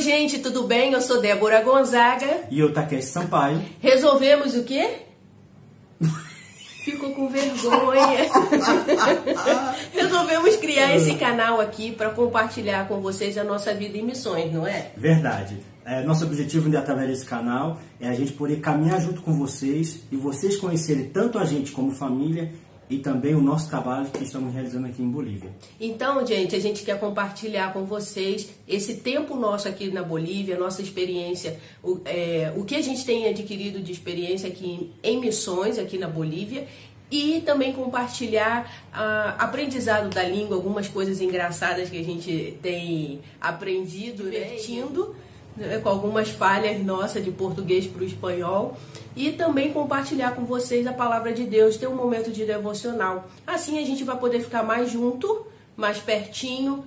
gente, tudo bem? Eu sou Débora Gonzaga. E eu, Takeshi Sampaio. Resolvemos o quê? Ficou com vergonha. Resolvemos criar esse canal aqui para compartilhar com vocês a nossa vida em missões, não é? Verdade. É, nosso objetivo através desse canal é a gente poder caminhar junto com vocês e vocês conhecerem tanto a gente como família e também o nosso trabalho que estamos realizando aqui em Bolívia. Então, gente, a gente quer compartilhar com vocês esse tempo nosso aqui na Bolívia, nossa experiência, o, é, o que a gente tem adquirido de experiência aqui em missões aqui na Bolívia e também compartilhar uh, aprendizado da língua, algumas coisas engraçadas que a gente tem aprendido, divertindo. Né? Né, com algumas falhas nossas de português para o espanhol e também compartilhar com vocês a palavra de Deus, ter um momento de devocional. Assim a gente vai poder ficar mais junto, mais pertinho,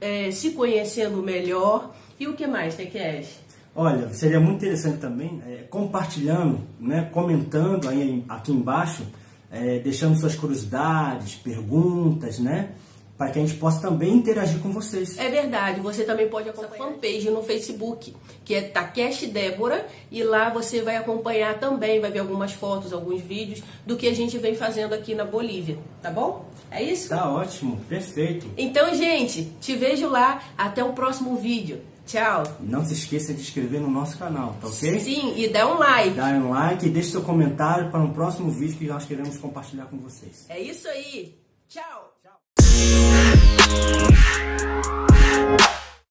é, se conhecendo melhor. E o que mais, Teques? Olha, seria muito interessante também é, compartilhando, né, comentando aí aqui embaixo, é, deixando suas curiosidades, perguntas, né? Para que a gente possa também interagir com vocês. É verdade, você também pode acompanhar a fanpage no Facebook, que é Takeshi Débora, e lá você vai acompanhar também, vai ver algumas fotos, alguns vídeos do que a gente vem fazendo aqui na Bolívia, tá bom? É isso? Tá ótimo, perfeito. Então, gente, te vejo lá, até o próximo vídeo. Tchau. Não se esqueça de inscrever no nosso canal, tá ok? Sim, e dá um like. Dá um like e deixe seu comentário para um próximo vídeo que nós queremos compartilhar com vocês. É isso aí. Tchau. Tchau.